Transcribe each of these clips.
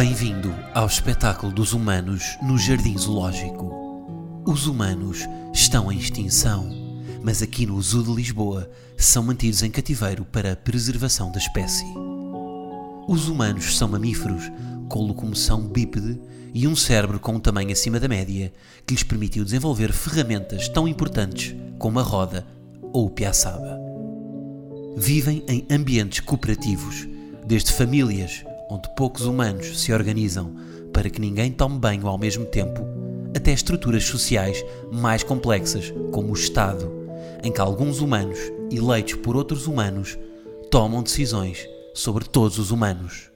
Bem-vindo ao espetáculo dos humanos no Jardim Zoológico. Os humanos estão em extinção, mas aqui no Zoo de Lisboa são mantidos em cativeiro para a preservação da espécie. Os humanos são mamíferos com locomoção bípede e um cérebro com um tamanho acima da média que lhes permitiu desenvolver ferramentas tão importantes como a roda ou o piaçaba. Vivem em ambientes cooperativos, desde famílias onde poucos humanos se organizam para que ninguém tome banho ao mesmo tempo, até estruturas sociais mais complexas, como o Estado, em que alguns humanos, eleitos por outros humanos, tomam decisões sobre todos os humanos.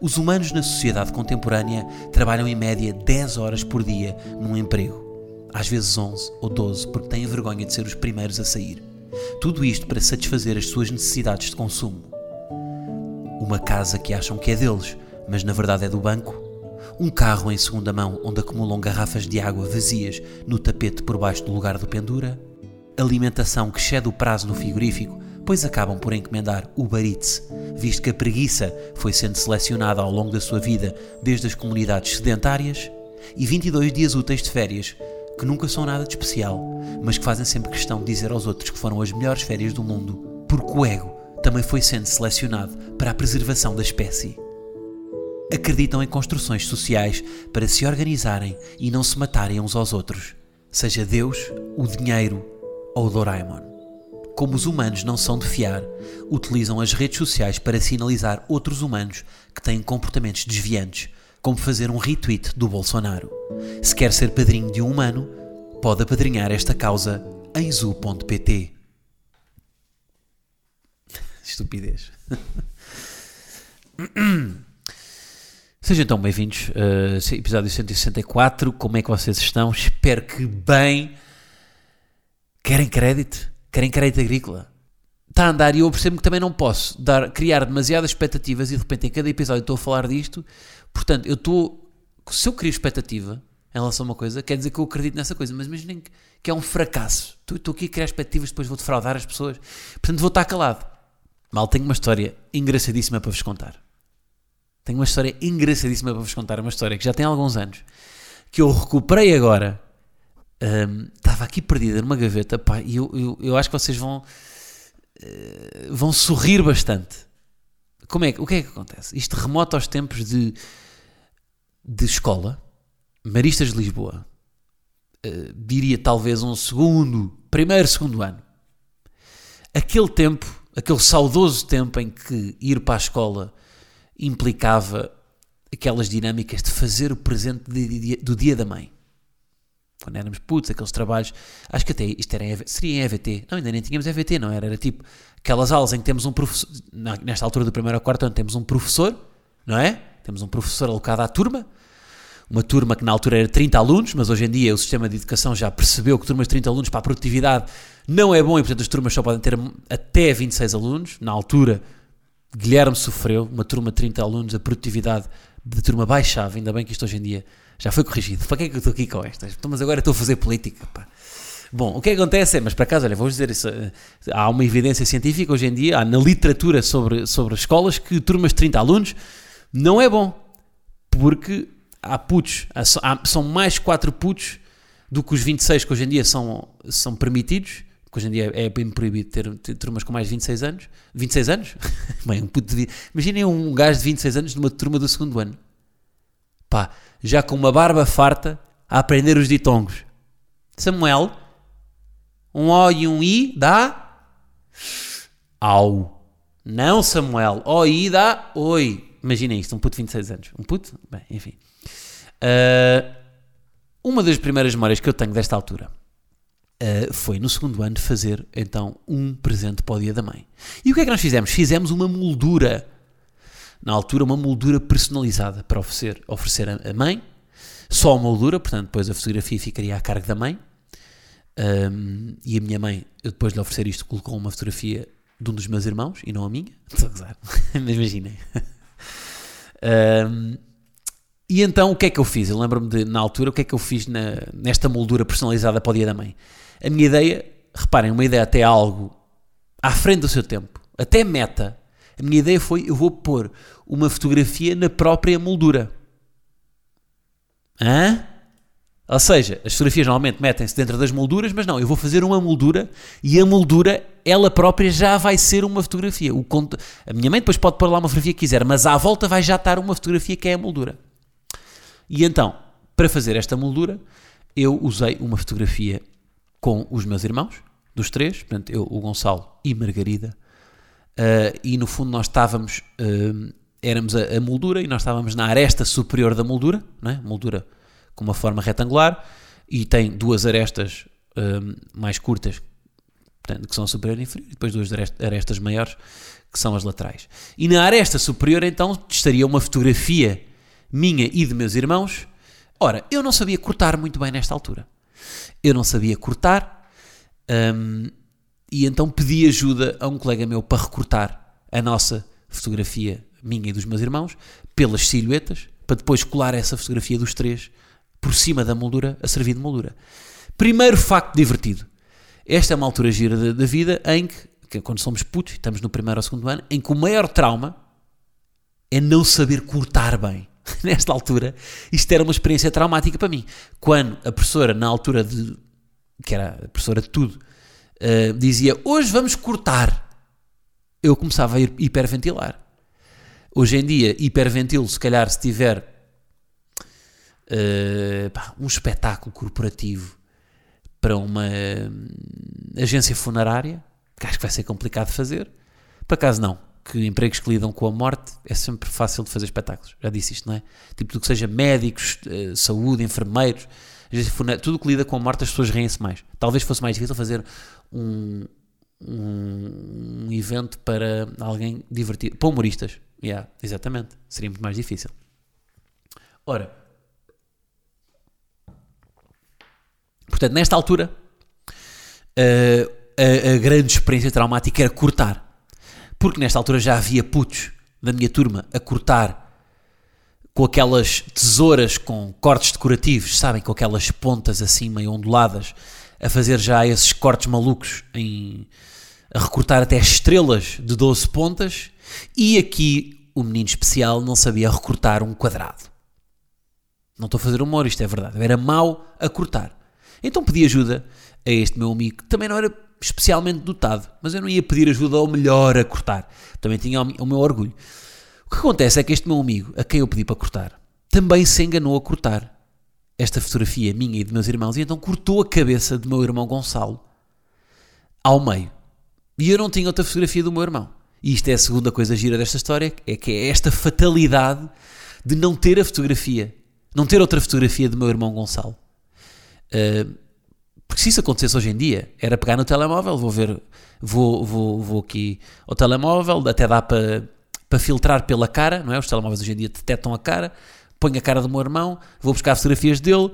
Os humanos na sociedade contemporânea trabalham em média 10 horas por dia num emprego, às vezes 11 ou 12, porque têm vergonha de ser os primeiros a sair. Tudo isto para satisfazer as suas necessidades de consumo uma casa que acham que é deles, mas na verdade é do banco, um carro em segunda mão onde acumulam garrafas de água vazias no tapete por baixo do lugar do pendura, alimentação que excede o prazo no frigorífico, pois acabam por encomendar Uber Eats, visto que a preguiça foi sendo selecionada ao longo da sua vida desde as comunidades sedentárias, e 22 dias úteis de férias, que nunca são nada de especial, mas que fazem sempre questão de dizer aos outros que foram as melhores férias do mundo, porque o ego também foi sendo selecionado para a preservação da espécie. Acreditam em construções sociais para se organizarem e não se matarem uns aos outros, seja Deus, o dinheiro ou o Doraemon. Como os humanos não são de fiar, utilizam as redes sociais para sinalizar outros humanos que têm comportamentos desviantes, como fazer um retweet do Bolsonaro. Se quer ser padrinho de um humano, pode apadrinhar esta causa em zoo.pt. Estupidez. Sejam então bem-vindos uh, episódio 164. Como é que vocês estão? Espero que bem. Querem crédito? Querem crédito agrícola? Está a andar e eu percebo que também não posso dar, criar demasiadas expectativas e de repente em cada episódio estou a falar disto. Portanto, eu estou. Se eu crio expectativa em relação a uma coisa, quer dizer que eu acredito nessa coisa, mas imaginem que, que é um fracasso. Estou aqui a criar expectativas, depois vou defraudar as pessoas. Portanto, vou estar calado. Mal, tenho uma história engraçadíssima para vos contar. Tenho uma história engraçadíssima para vos contar. Uma história que já tem alguns anos. Que eu recuperei agora. Um, estava aqui perdida numa gaveta. Pá, e eu, eu, eu acho que vocês vão. Uh, vão sorrir bastante. Como é, o que é que acontece? Isto remota aos tempos de, de escola. Maristas de Lisboa. Uh, diria talvez um segundo. Primeiro, segundo ano. Aquele tempo aquele saudoso tempo em que ir para a escola implicava aquelas dinâmicas de fazer o presente do dia da mãe. Quando éramos putos, aqueles trabalhos, acho que até isto era, seria em EVT, não, ainda nem tínhamos EVT, não era, era tipo aquelas aulas em que temos um professor, nesta altura do primeiro ao quarto ano temos um professor, não é? Temos um professor alocado à turma, uma turma que na altura era 30 alunos, mas hoje em dia o sistema de educação já percebeu que turmas de 30 alunos para a produtividade não é bom e, portanto, as turmas só podem ter até 26 alunos. Na altura, Guilherme sofreu, uma turma de 30 alunos, a produtividade de turma baixava. Ainda bem que isto hoje em dia já foi corrigido. Para que é que eu estou aqui com estas? Então, mas agora estou a fazer política. Pá. Bom, o que acontece é, mas para casa, olha, vou dizer isso, eh, há uma evidência científica hoje em dia, há na literatura sobre, sobre escolas, que turmas de 30 alunos não é bom, porque há putos, há, são mais 4 putos do que os 26 que hoje em dia são, são permitidos, que hoje em dia é bem proibido ter, ter turmas com mais de 26 anos. 26 anos? Bem, um puto de, imaginem um gajo de 26 anos numa turma do segundo ano. Pá, já com uma barba farta a aprender os ditongos. Samuel, um O e um I dá au. Não, Samuel, O e I dá oi. Imaginem isto, um puto de 26 anos. Um puto? Bem, enfim. Uh, uma das primeiras memórias que eu tenho desta altura uh, foi no segundo ano fazer então um presente para o dia da mãe. E o que é que nós fizemos? Fizemos uma moldura. Na altura, uma moldura personalizada para oferecer, oferecer a mãe. só a moldura, portanto, depois a fotografia ficaria a cargo da mãe. Um, e a minha mãe, eu depois de lhe oferecer isto, colocou uma fotografia de um dos meus irmãos e não a minha. Estou a gozar, mas imaginem. Um, e então o que é que eu fiz? Eu lembro-me de, na altura, o que é que eu fiz na, nesta moldura personalizada para o dia da mãe? A minha ideia, reparem, uma ideia até algo à frente do seu tempo, até meta. A minha ideia foi: eu vou pôr uma fotografia na própria moldura. Hã? Ou seja, as fotografias normalmente metem-se dentro das molduras, mas não, eu vou fazer uma moldura e a moldura, ela própria já vai ser uma fotografia. O. A minha mãe depois pode pôr lá uma fotografia que quiser, mas à volta vai já estar uma fotografia que é a moldura. E então, para fazer esta moldura, eu usei uma fotografia com os meus irmãos, dos três, portanto, eu, o Gonçalo e Margarida, uh, e no fundo nós estávamos, uh, éramos a, a, moldura e nós estávamos na aresta superior da moldura, é? moldura com uma forma retangular e tem duas arestas um, mais curtas, portanto, que são a superior e inferior, e depois duas arestas maiores, que são as laterais. E na aresta superior, então, estaria uma fotografia minha e de meus irmãos. Ora, eu não sabia cortar muito bem nesta altura. Eu não sabia cortar, um, e então pedi ajuda a um colega meu para recortar a nossa fotografia, minha e dos meus irmãos, pelas silhuetas, para depois colar essa fotografia dos três por cima da moldura a servir de moldura. Primeiro facto divertido. Esta é uma altura gira da, da vida em que, que, quando somos putos, estamos no primeiro ou segundo ano, em que o maior trauma é não saber cortar bem. Nesta altura, isto era uma experiência traumática para mim. Quando a professora, na altura de. que era a professora de tudo, uh, dizia hoje vamos cortar, eu começava a hiperventilar. Hoje em dia, hiperventilo, se calhar, se tiver uh, pá, um espetáculo corporativo para uma uh, agência funerária, que acho que vai ser complicado fazer. Por acaso não, que empregos que lidam com a morte é sempre fácil de fazer espetáculos. Já disse isto, não é? Tipo, tudo que seja médicos, uh, saúde, enfermeiros, tudo que lida com a morte, as pessoas riem-se mais. Talvez fosse mais difícil fazer um, um, evento para alguém divertido. Para humoristas. Yeah, exatamente. Seria muito mais difícil. Ora, Portanto, nesta altura, a, a, a grande experiência traumática era cortar. Porque nesta altura já havia putos da minha turma a cortar com aquelas tesouras com cortes decorativos, sabem? Com aquelas pontas assim meio onduladas, a fazer já esses cortes malucos, em, a recortar até estrelas de 12 pontas. E aqui o menino especial não sabia recortar um quadrado. Não estou a fazer humor, isto é verdade. Era mau a cortar. Então pedi ajuda a este meu amigo, que também não era especialmente dotado, mas eu não ia pedir ajuda ao melhor a cortar. Também tinha o meu orgulho. O que acontece é que este meu amigo, a quem eu pedi para cortar, também se enganou a cortar esta fotografia minha e de meus irmãos, e então cortou a cabeça do meu irmão Gonçalo ao meio. E eu não tinha outra fotografia do meu irmão. E isto é a segunda coisa gira desta história, é que é esta fatalidade de não ter a fotografia, não ter outra fotografia do meu irmão Gonçalo. Uh, porque se isso acontecesse hoje em dia, era pegar no telemóvel, vou ver, vou, vou, vou aqui ao telemóvel, até dá para, para filtrar pela cara, não é? Os telemóveis hoje em dia detectam a cara, ponho a cara do meu irmão, vou buscar fotografias dele,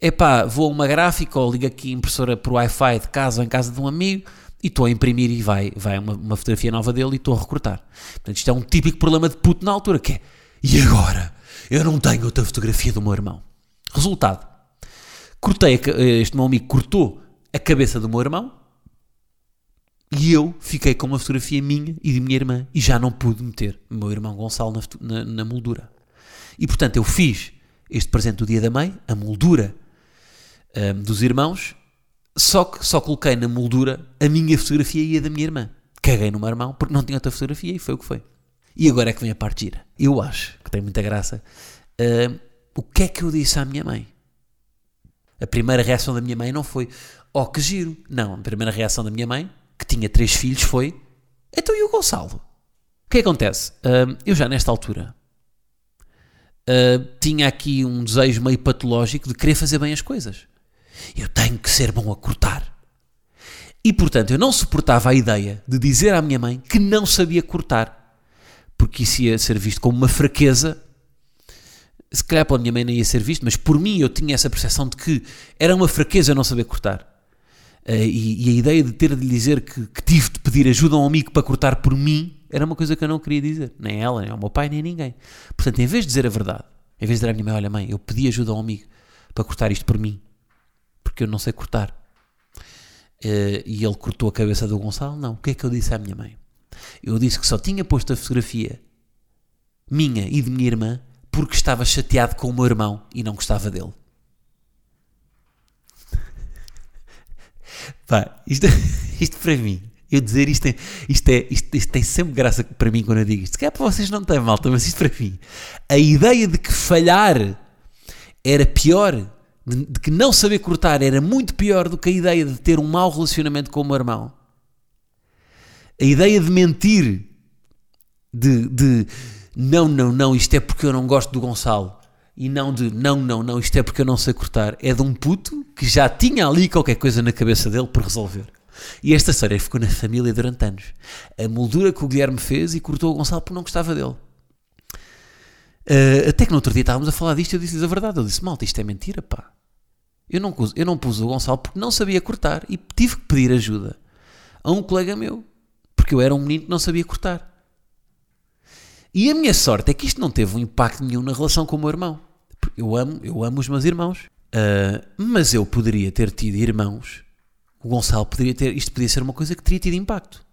epá, vou a uma gráfica ou ligo aqui impressora por Wi-Fi de casa ou em casa de um amigo e estou a imprimir e vai, vai uma, uma fotografia nova dele e estou a recortar. Portanto, isto é um típico problema de puto na altura, que é, e agora? Eu não tenho outra fotografia do meu irmão. Resultado, Cortei, a, este meu amigo cortou a cabeça do meu irmão e eu fiquei com uma fotografia minha e de minha irmã e já não pude meter o meu irmão Gonçalo na, na, na moldura. E portanto eu fiz este presente do dia da mãe, a moldura um, dos irmãos, só que só coloquei na moldura a minha fotografia e a da minha irmã. Caguei no meu irmão porque não tinha outra fotografia e foi o que foi. E agora é que vem a parte gira. Eu acho que tem muita graça. Uh, o que é que eu disse à minha mãe? A primeira reação da minha mãe não foi, oh que giro. Não, a primeira reação da minha mãe, que tinha três filhos, foi, então e o Gonçalo? O que acontece? Uh, eu já nesta altura uh, tinha aqui um desejo meio patológico de querer fazer bem as coisas. Eu tenho que ser bom a cortar. E portanto eu não suportava a ideia de dizer à minha mãe que não sabia cortar, porque isso ia ser visto como uma fraqueza se calhar pela minha mãe nem ia ser visto, mas por mim eu tinha essa percepção de que era uma fraqueza não saber cortar. Uh, e, e, a ideia de ter de lhe dizer que, que, tive de pedir ajuda a um amigo para cortar por mim era uma coisa que eu não queria dizer. Nem ela, nem ao meu pai, nem ninguém. Portanto, em vez de dizer a verdade, em vez de dizer à minha mãe: Olha, mãe, eu pedi ajuda a um amigo para cortar isto por mim, porque eu não sei cortar. Uh, e ele cortou a cabeça do Gonçalo. Não. O que é que eu disse à minha mãe? Eu disse que só tinha posto a fotografia minha e de minha irmã porque estava chateado com o meu irmão e não gostava dele. Pá, isto, isto para mim, eu dizer isto, é, isto, é, isto, isto, tem sempre graça para mim quando eu digo isto. Se calhar para vocês não tem malta, mas isto para mim. A ideia de que falhar era pior, de, de, que não saber cortar era muito pior do que a ideia de ter um mau relacionamento com o meu irmão. A ideia de mentir, de, de não, não, não, isto é porque eu não gosto do Gonçalo. E não de não, não, não, isto é porque eu não sei cortar. É de um puto que já tinha ali qualquer coisa na cabeça dele por resolver. E esta história ficou na família durante anos. A moldura que o Guilherme fez e cortou o Gonçalo porque não gostava dele. Uh, até que no outro dia estávamos a falar disto e eu disse a verdade. Eu disse, malta, isto é mentira, pá. Eu não, eu não pus o Gonçalo porque não sabia cortar e tive que pedir ajuda a um colega meu. Porque eu era um menino que não sabia cortar. E a minha sorte é que isto não teve um impacto nenhum na relação com o meu irmão. Eu amo, eu amo os meus irmãos. Uh, mas eu poderia ter tido irmãos. O Gonçalo poderia ter. Isto podia ser uma coisa que teria tido impacto.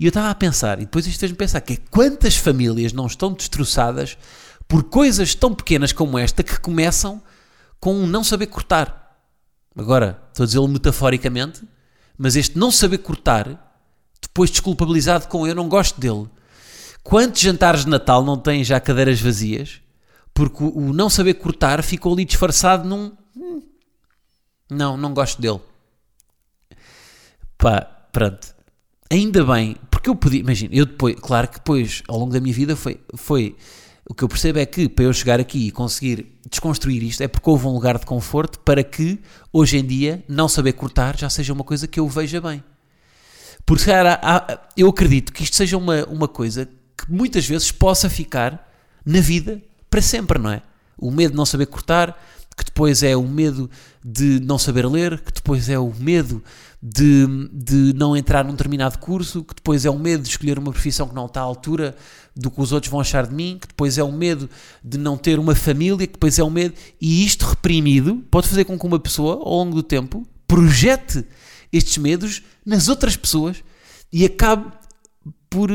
E eu estava a pensar, e depois isto fez-me pensar, que é quantas famílias não estão destroçadas por coisas tão pequenas como esta que começam com um não saber cortar. Agora, estou a dizê-lo metaforicamente, mas este não saber cortar, depois desculpabilizado com eu não gosto dele, Quantos jantares de Natal não têm já cadeiras vazias? Porque o, não saber cortar ficou ali disfarçado num. Hum, não, não gosto dele. Pá, pronto. Ainda bem, porque eu podia. Imagina, eu depois. Claro que depois, ao longo da minha vida, foi. foi o que eu percebo é que para eu chegar aqui e conseguir desconstruir isto é porque houve um lugar de conforto para que hoje em dia não saber cortar já seja uma coisa que eu veja bem. Porque cara, eu acredito que isto seja uma, uma coisa que muitas vezes possa ficar na vida para sempre, não é? O medo de não saber cortar, que depois é o medo de não saber ler, que depois é o medo de, de não entrar num determinado curso, que depois é o medo de escolher uma profissão que não está à altura do que os outros vão achar de mim, que depois é o medo de não ter uma família, que depois é o medo. E isto reprimido pode fazer com que uma pessoa, ao longo do tempo, projete estes medos nas outras pessoas e acabe por,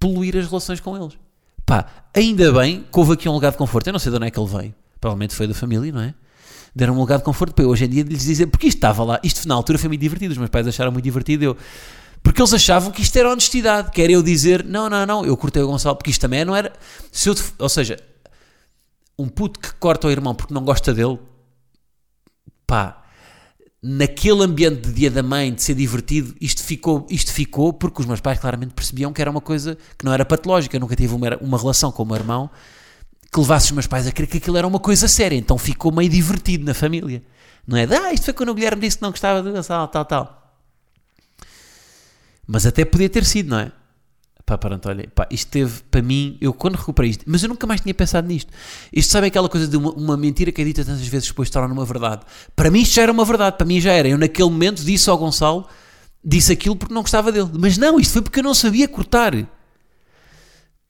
poluir as relações com eles. Pá, ainda bem que houve aqui um lugar de conforto. Eu não sei de onde é que ele veio. Provavelmente foi da família, não é? Deram um lugar de conforto para eu hoje em dia lhes dizer, porque isto estava lá, isto na altura foi muito divertido, os meus pais acharam muito divertido, eu, porque eles achavam que isto era honestidade, que era eu dizer, não, não, não, eu cortei o Gonçalo, porque isto também não era, se eu, ou seja, um puto que corta o irmão porque não gosta dele, pá, naquele ambiente de dia da mãe, de ser divertido, isto ficou, isto ficou porque os meus pais claramente percebiam que era uma coisa que não era patológica. Eu nunca tive uma, uma relação com o meu irmão que levasse os meus pais a crer que aquilo era uma coisa séria. Então ficou meio divertido na família. Não é de, ah, isto foi quando o Guilherme disse que não gostava de tal, tal, tal. Mas até podia ter sido, não é? Pá, pronto, olha, pá, isto teve, para mim, eu quando recuperei isto, mas eu nunca mais tinha pensado nisto. Isto sabe aquela coisa de uma, uma mentira que é dita tantas vezes depois de torna numa verdade. Para mim isto já era uma verdade, para mim já era. Eu naquele momento disse ao Gonçalo, disse aquilo porque não gostava dele. Mas não, isto foi porque eu não sabia cortar.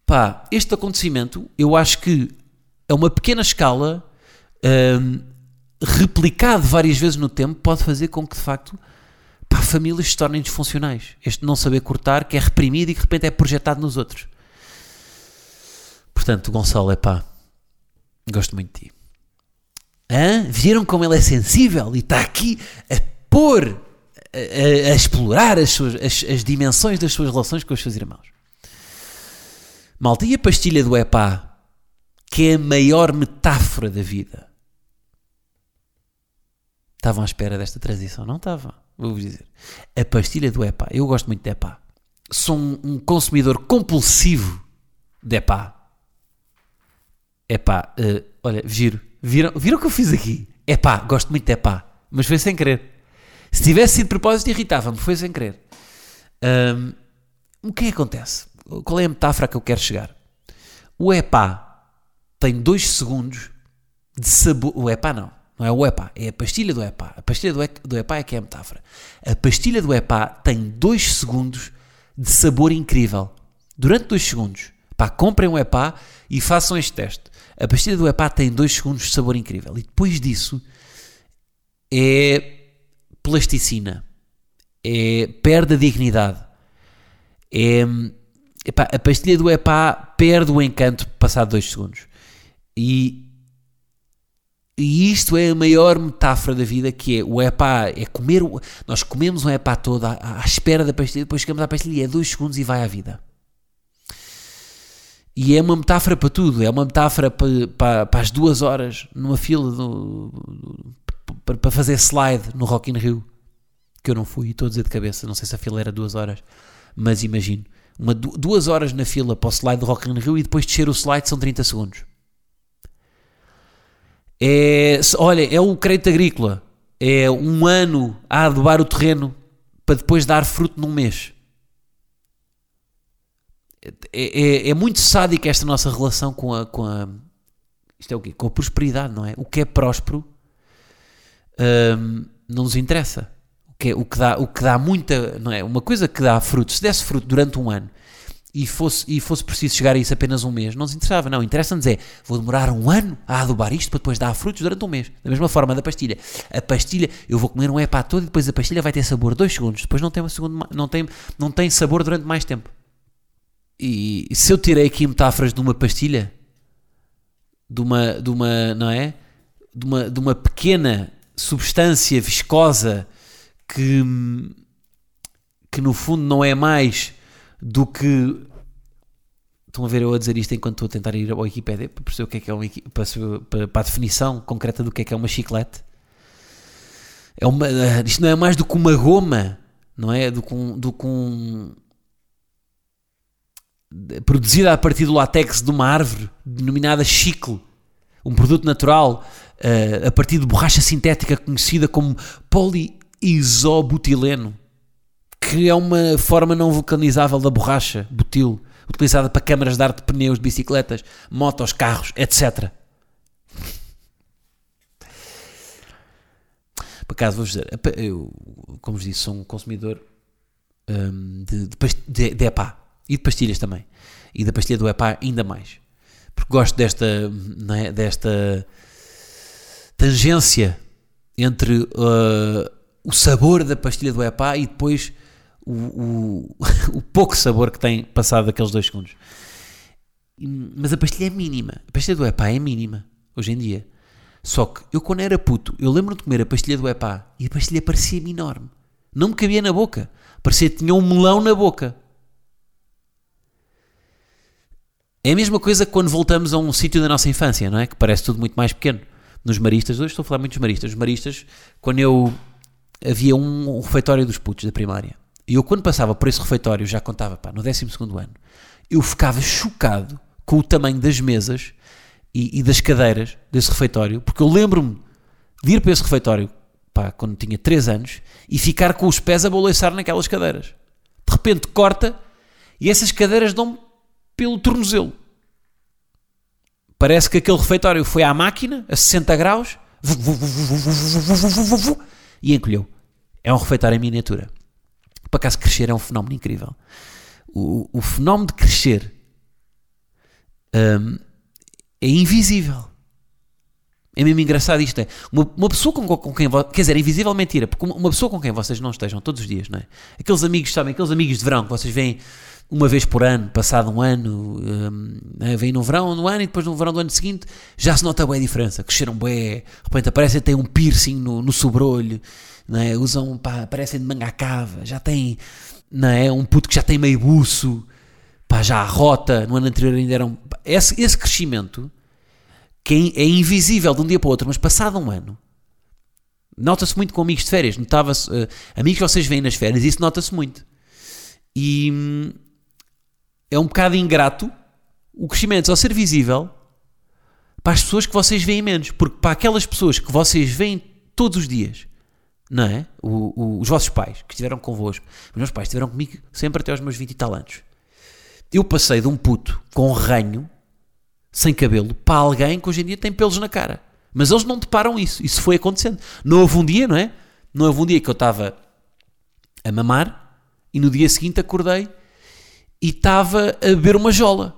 Pá, este acontecimento, eu acho que a uma pequena escala, hum, replicado várias vezes no tempo, pode fazer com que de facto pá, famílias se tornem disfuncionais. Este não saber cortar, que é reprimido e que de repente é projetado nos outros. Portanto, Gonçalo, é pá, gosto muito de ti. Hã? Viram como ele é sensível e está aqui a pôr, a, a, a explorar as, suas, as, as, dimensões das suas relações com os seus irmãos. Malta, e a pastilha do epá, que é a maior metáfora da vida? Estavam à espera desta transição? Não estavam vou-vos dizer. A pastilha do EPA. Eu gosto muito de EPA. Sou um, um consumidor compulsivo de EPA. EPA, uh, olha, giro. Viram, viram o que eu fiz aqui? EPA, gosto muito de EPA. Mas foi sem querer. Se tivesse sido de propósito, irritava-me. Foi sem querer. Um, o que é que acontece? Qual é a metáfora que eu quero chegar? O EPA tem dois segundos de sabor. O EPA não. Não é o EPA, é a pastilha do EPA. A pastilha do, do EPA é que é a metáfora. A pastilha do EPA tem 2 segundos de sabor incrível. Durante 2 segundos. Pá, comprem um EPA e façam este teste. A pastilha do EPA tem 2 segundos de sabor incrível. E depois disso é plasticina. É perde a dignidade. É, epá, a pastilha do EPA perde o encanto passado 2 segundos. E e isto é a maior metáfora da vida, que é o epá, é comer, nós comemos um epá todo à, à espera da pastilha, depois chegamos à pastilha e é dois segundos e vai à vida. E é uma metáfora para tudo, é uma metáfora para, para, para as duas horas numa fila do, para, para fazer slide no Rock in Rio, que eu não fui, estou a dizer de cabeça, não sei se a fila era duas horas, mas imagino, uma, duas horas na fila para o slide do Rock in Rio e depois descer o slide são 30 segundos. É, olha, é o crédito agrícola. É um ano a adubar o terreno para depois dar fruto num mês. É, é, é muito sádica esta nossa relação com a, com a. Isto é o quê? Com a prosperidade, não é? O que é próspero hum, não nos interessa. O que, é, o, que dá, o que dá muita. Não é? Uma coisa que dá fruto, se desse fruto durante um ano e fosse, e fosse preciso chegar a isso apenas um mês, não nos interessava. Não, interessa-nos é, vou demorar um ano a adubar isto para depois dar frutos durante um mês. Da mesma forma da pastilha. A pastilha, eu vou comer um epá todo e depois a pastilha vai ter sabor dois segundos. Depois não tem, uma segundo, não tem, não tem sabor durante mais tempo. E se eu tirei aqui metáforas de uma pastilha, de uma, de uma não é? De uma, de uma pequena substância viscosa que, que no fundo não é mais do que. Estão a ver eu a dizer isto enquanto estou a tentar ir ao Wikipedia para perceber o que é que é uma, para, para a definição concreta do que é que é uma chiclete. É uma, eh, isto não é mais do que uma goma, não é? Do que um, do que um, produzida a partir do látex de uma árvore denominada chicle, um produto natural uh, a partir de borracha sintética conhecida como poliisobutileno que é uma forma não vulcanizável da borracha, butil, utilizada para câmaras de ar de pneus de bicicletas, motos, carros, etc. Por acaso, vou dizer, eu, como vos disse, sou um consumidor um, de, de, de, de EPA e de pastilhas também. E da pastilha do EPA ainda mais. Porque gosto desta, é, desta tangência entre uh, o sabor da pastilha do EPA e depois o, o, o pouco sabor que tem passado daqueles dois segundos. Mas a pastilha é mínima. A pastilha do EPA é mínima, hoje em dia. Só que eu, quando era puto, eu lembro de comer a pastilha do EPA e a pastilha parecia-me enorme. Não me cabia na boca. Parecia que tinha um melão na boca. É a mesma coisa quando voltamos a um sítio da nossa infância, não é? Que parece tudo muito mais pequeno. Nos maristas, hoje estou a falar muito dos maristas. Os maristas, quando eu. Havia um refeitório dos putos da primária. E eu, quando passava por esse refeitório, já contava, pá, no 12 ano, eu ficava chocado com o tamanho das mesas e, e das cadeiras desse refeitório, porque eu lembro-me de ir para esse refeitório, pá, quando tinha 3 anos, e ficar com os pés a boloiçar naquelas cadeiras. De repente corta e essas cadeiras dão pelo tornozelo. Parece que aquele refeitório foi à máquina, a 60 graus, e encolheu. É um refeitório em miniatura. Por acaso, crescer é um fenómeno incrível. O, o fenómeno de crescer um, é invisível. É mesmo engraçado isto. É uma, uma pessoa com, com quem. Quer dizer, é invisível mentira, porque uma, uma, pessoa com quem vocês não estejam todos os dias, não é? Aqueles amigos, sabem? Aqueles amigos de verão que vocês veem uma vez por ano, passado um ano, um, é? vêm no verão no ano e depois no verão do ano seguinte já se nota bem a diferença. Cresceram bem, de repente aparecem, têm um piercing no, no sobrolho, é? usam, pá, parecem de manga cava, já tem, não é? Um puto que já tem meio buço, pá, já a rota, no ano anterior ainda eram. Esse, esse crescimento que é, é invisível de um dia para o outro, mas passado um ano. Nota-se muito com amigos de férias, notava-se, uh, amigos que vocês veem nas férias, isso nota-se muito. E hum, é um bocado ingrato o crescimento só ser visível para as pessoas que vocês veem menos, porque para aquelas pessoas que vocês veem todos os dias, não é? O, o, os vossos pais que estiveram convosco, os meus pais estiveram comigo sempre até aos meus 20 e tal anos. Eu passei de um puto com ranho, sem cabelo, para alguém que hoje em dia tem pelos na cara. Mas eles não deparam isso. Isso foi acontecendo. Não houve um dia, não é? Não houve um dia que eu estava a mamar e no dia seguinte acordei e estava a beber uma jola.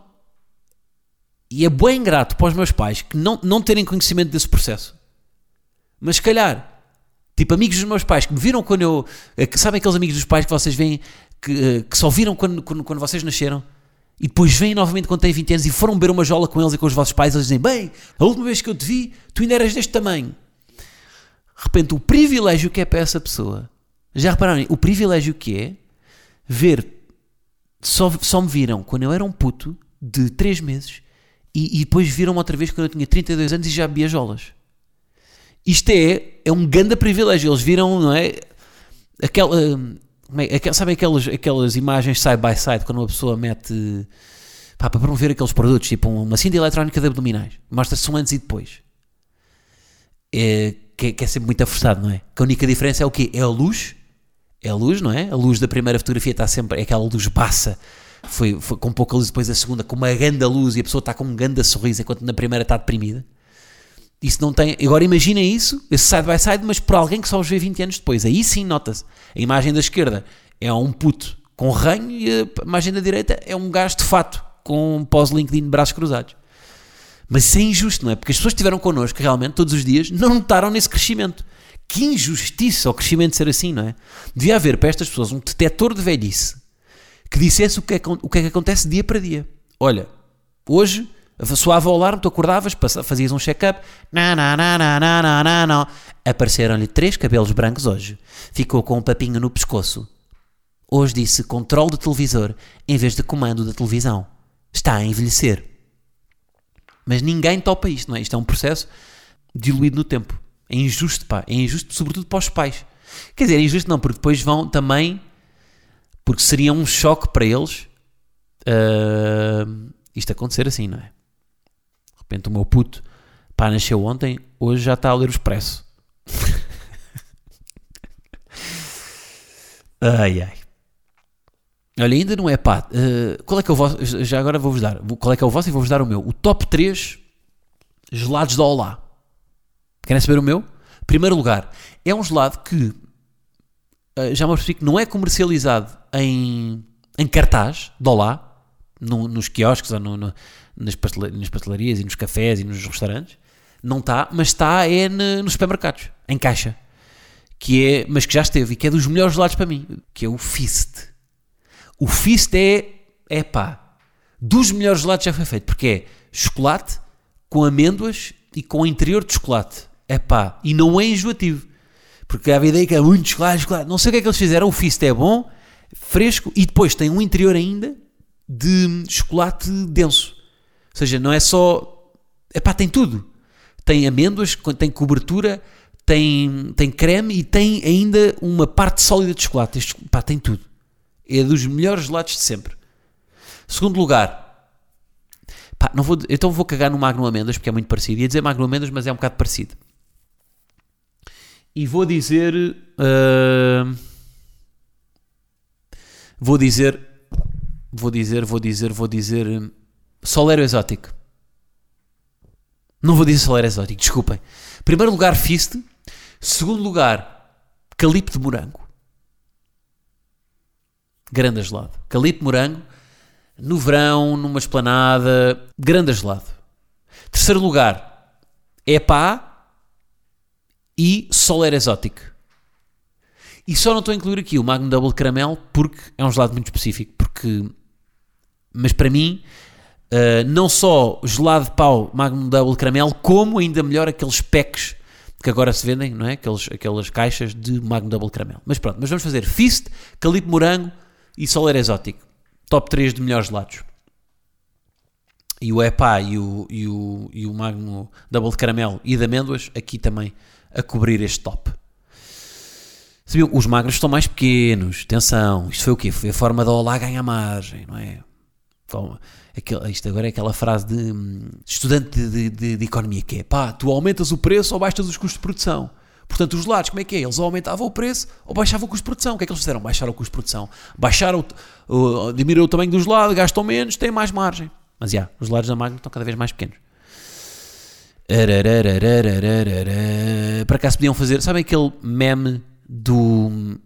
E é bem ingrato para os meus pais que não, não terem conhecimento desse processo. Mas se calhar, tipo amigos dos meus pais que me viram quando eu. eh, que Sabem aqueles amigos dos pais que vocês veem que, eh, que só viram quando, quando, quando vocês nasceram? E depois vêm novamente quando têm 20 anos e foram beber uma jola com eles e com os vossos pais. Eles dizem: Bem, a última vez que eu te vi, tu ainda eras deste tamanho. De repente, o privilégio que é para essa pessoa. Já repararam? O privilégio que é ver. Só, só me viram quando eu era um puto de 3 meses e, e depois viram-me outra vez quando eu tinha 32 anos e já bebia jolas. Isto é, é um grande privilégio. Eles viram, não é? Aquela. como é- sabem aquelas, aquelas imagens side by side quando uma pessoa mete. pá, para promover aqueles produtos, tipo uma cinta eletrónica de abdominais. Mostra-se um antes e depois. É, que, é- que é sempre muito aforçado, não é? Que a única diferença é o quê? É a luz. É a luz, não é? A luz da primeira fotografia está sempre. É aquela luz baça. Foi, foi com pouca luz, depois a segunda com uma grande luz e a pessoa está com um grande sorriso enquanto na primeira está deprimida. Isso não tem. Agora imaginem isso, esse side by side, mas por alguém que só os vê 20 anos depois. Aí sim nota-se. A imagem da esquerda é um puto com ranho e a imagem da direita é um gajo de fato com pós-LinkedIn de braços cruzados. Mas isso é injusto, não é? Porque as pessoas que estiveram connosco realmente todos os dias não notaram nesse crescimento. Que injustiça o crescimento ser assim, não é? Devia haver para estas pessoas um detector de velhice que dissesse o que, é, o que é que acontece dia para dia. Olha, hoje soava o alarme, tu acordavas, fazias um check-up, na, na. apareceram-lhe três cabelos brancos hoje, ficou com um papinho no pescoço. Hoje disse controle de televisor em vez de comando da televisão. Está a envelhecer. Mas ninguém topa isto, não é? Isto é um processo diluído no tempo. É injusto, pá. É injusto, sobretudo para os pais. Quer dizer, é injusto não, porque depois vão também. Porque seria um choque para eles ah, isto acontecer assim, não é? De repente o meu puto, pá, nasceu ontem, hoje já está a ler o expresso. ai ai. Olha, ainda não é pá. ah, qual é que é o vosso. Já agora vou-vos dar. Qual é que é o vosso e vou-vos dar o meu. O top 3 gelados da Olá. Querem saber o meu? Primeiro lugar, é um gelado que ah, já me percebi que não é comercializado em, em cartaz de no- nos quiosques ou no- no- nas, pastela- nas pastelarias e nos cafés e nos restaurantes. Não está, mas está é ne- nos supermercados, em caixa. Que é, mas que já esteve e que é dos melhores gelados para mim, que é o Fist. O Fist é, é pá, dos melhores gelados já foi feito, porque é chocolate com amêndoas e com interior de chocolate. É pá, e não é enjoativo. Porque há a ideia que é muito chocolate. Não sei o que é que eles fizeram. O Fist é bom, fresco e depois tem um interior ainda de chocolate denso. Ou seja, não é só. É pá, tem tudo. Tem amêndoas, tem cobertura, tem, tem creme e tem ainda uma parte sólida de chocolate. Este, pá, tem tudo. É dos melhores gelados de sempre. Segundo lugar, pá, não vou, então vou cagar no Magno Amêndoas porque é muito parecido. Ia dizer Magno Amêndoas, mas é um bocado parecido. E vou dizer. ah, vou dizer. Vou dizer, vou dizer, vou dizer. Solero Exótico. Não vou dizer Solero Exótico, desculpem. Primeiro lugar, Fist. Segundo lugar, Calipo de Morango. Grande gelado. Calipo de Morango. No verão, numa esplanada. Grande gelado. Terceiro lugar, Epá e Soler Exótico. E só não estou a incluir aqui o Magnum Double Caramel porque é um gelado muito específico. Porque, mas para mim, uh, não só gelado de pau Magnum Double Caramel, como ainda melhor aqueles packs que agora se vendem, não é? Aqueles, aquelas caixas de Magnum Double Caramel. Mas pronto, mas vamos fazer Fist, Calipo Morango e Soler Exótico. Top 3 de melhores gelados. E o Epá e o, e o, e o Magno Double de Caramelo e de Amêndoas aqui também a cobrir este top. Sabiam? Os magros estão mais pequenos. Atenção, isto foi o quê? Foi a forma da Olá ganhar margem, não é? Então, aquele, isto agora é aquela frase de hum, estudante de, de- de- economia que é pá, tu aumentas o preço ou baixas os custos de produção. Portanto, os gelados, como é que é? Eles aumentavam o preço ou baixavam o custo de produção. O que é que eles fizeram? Baixaram o custo de produção. Baixaram, diminuíram o tamanho do gelado, gastam menos, têm mais margem. Mas, já, os gelados da Magno estão cada vez mais pequenos. Para acaso podiam fazer, sabem aquele meme do,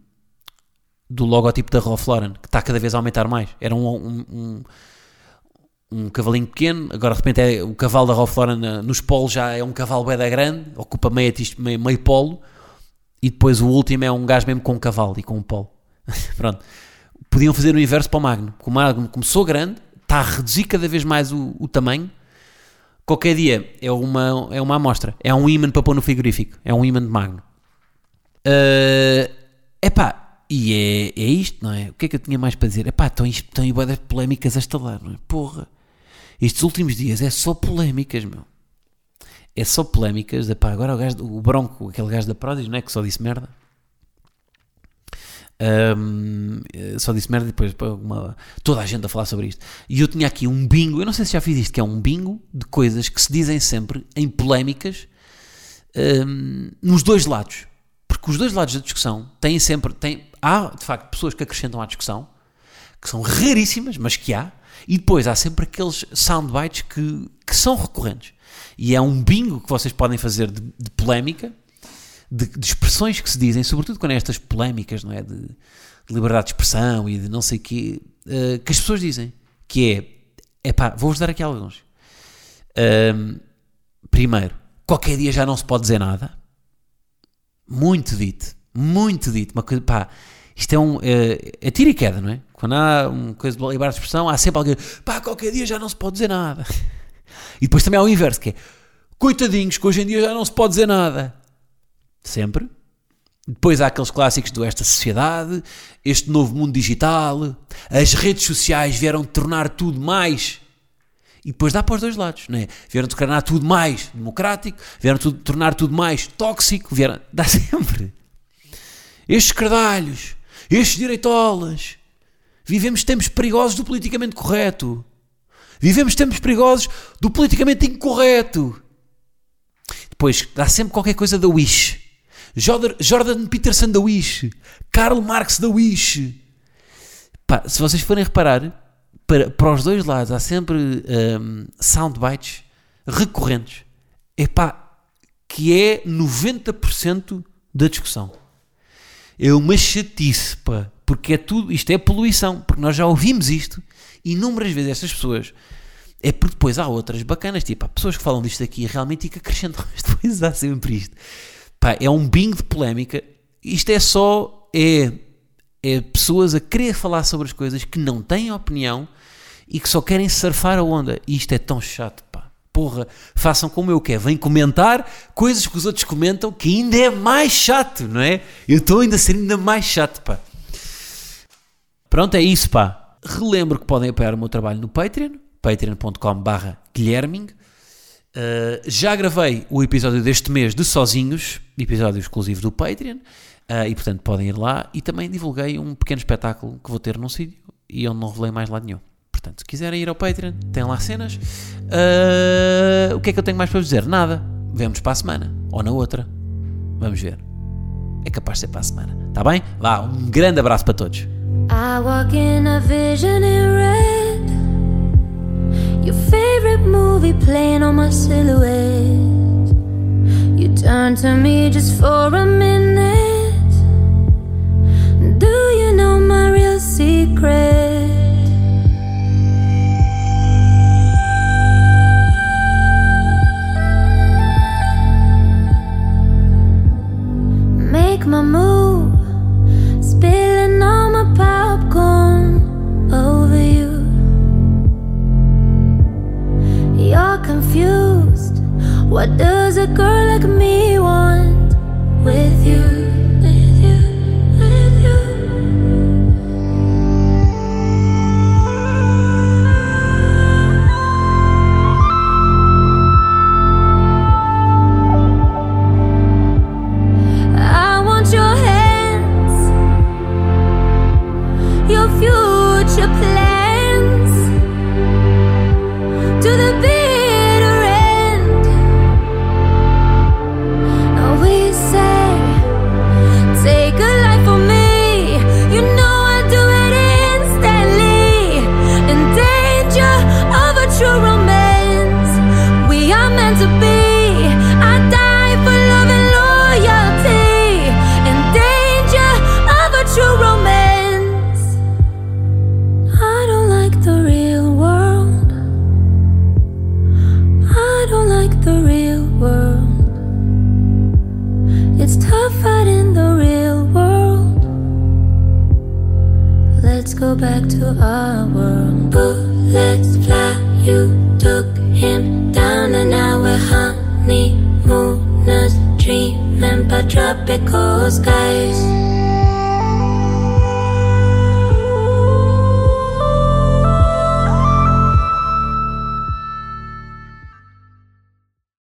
do logotipo da Ralph Lauren, que está cada vez a aumentar mais? Era um, um, um, um cavalinho pequeno, agora de repente é o cavalo da Ralph Lauren nos polos já é um cavalo bué da grande, ocupa meio, meio, meio polo, e depois o último é um gajo mesmo com um cavalo e com um polo. Pronto. Podiam fazer o inverso para o Magno. O Magno começou grande, está a reduzir cada vez mais o, o tamanho. Qualquer dia é uma, é uma amostra. É um ímã para pôr no frigorífico. É um ímã de Magno. É epá, e é, é isto, não é? O que é que eu tinha mais para dizer? Epá, estão, estão bué de polémicas a estalar, não é? Porra. Estes últimos dias é só polémicas, meu. É só polémicas. Epá, agora o, gajo, o Bronco, aquele gajo da Prodigy, não é? Que só disse merda. Ahm, eh, só disse merda e depois uma- toda a gente a falar sobre isto. E eu tinha aqui um bingo, eu não sei se já fiz isto, que é um bingo de coisas que se dizem sempre em polémicas ahm, nos dois lados. Porque os dois lados da discussão têm sempre. Têm, há, de facto, pessoas que acrescentam à discussão, que são raríssimas, mas que há, e depois há sempre aqueles soundbites que, que são recorrentes. E é um bingo que vocês podem fazer de, de polémica, de, de expressões que se dizem, sobretudo quando é estas polémicas, não é? De, de liberdade de expressão e de não sei o quê, eh, que as pessoas dizem, que é, epá, vou-vos dar aqui alguns. Ahm, primeiro, qualquer dia já não se pode dizer nada. Muito dito, muito dito. Uma coisa, pá, isto é um. É, é tiro e queda, não é? Quando há uma coisa de liberdade de expressão, há sempre alguém. Pá, qualquer dia já não se pode dizer nada. E depois também há o inverso, que é. Coitadinhos, que hoje em dia já não se pode dizer nada. Sempre. Depois há aqueles clássicos do esta sociedade, este novo mundo digital, as redes sociais vieram tornar tudo mais. E depois dá para os dois lados, não é? Vieram tornar tudo mais democrático, vieram tudo, tornar tudo mais tóxico, vieram. Dá sempre. Estes cardalhos, estes direitolas. Vivemos tempos perigosos do politicamente correto. Vivemos tempos perigosos do politicamente incorreto. Depois dá sempre qualquer coisa da Wish. Jordan, Peterson da Wish. Karl Marx da Wish. Pá, se vocês forem reparar, para, para os dois lados há sempre hum, soundbites recorrentes. Epá, que é 90% da discussão. É uma chatice, pá, porque é tudo, isto é poluição, porque nós já ouvimos isto inúmeras vezes estas pessoas. É porque depois há outras bacanas, tipo, há pessoas que falam disto aqui realmente e que acrescentam, mas depois há sempre isto. Pá, é um bingo de polémica. Isto é só, é, é pessoas a querer falar sobre as coisas que não têm opinião e que só querem surfar a onda. E isto é tão chato, pá. Porra, façam como eu quero. Vêm comentar coisas que os outros comentam que ainda é mais chato, não é? Eu estou ainda a ser ainda mais chato, pá. Pronto, é isso, pá. Relembro que podem apoiar o meu trabalho no Patreon, patreon.com.br guilherming. Uh, já gravei o episódio deste mês de Sozinhos, episódio exclusivo do Patreon, uh, e portanto podem ir lá. E também divulguei um pequeno espetáculo que vou ter num sítio e onde não revelei mais lado nenhum. Portanto, se quiserem ir ao Patreon, tem lá cenas. Uh, o que é que eu tenho mais para vos dizer? Nada. Vemos para a semana. Ou na outra. Vamos ver. É capaz de ser para a semana. Está bem? Vá, um grande abraço para todos. I walk in a vision in red. Your favorite movie playing on my silhouette. You turn to me just for a minute.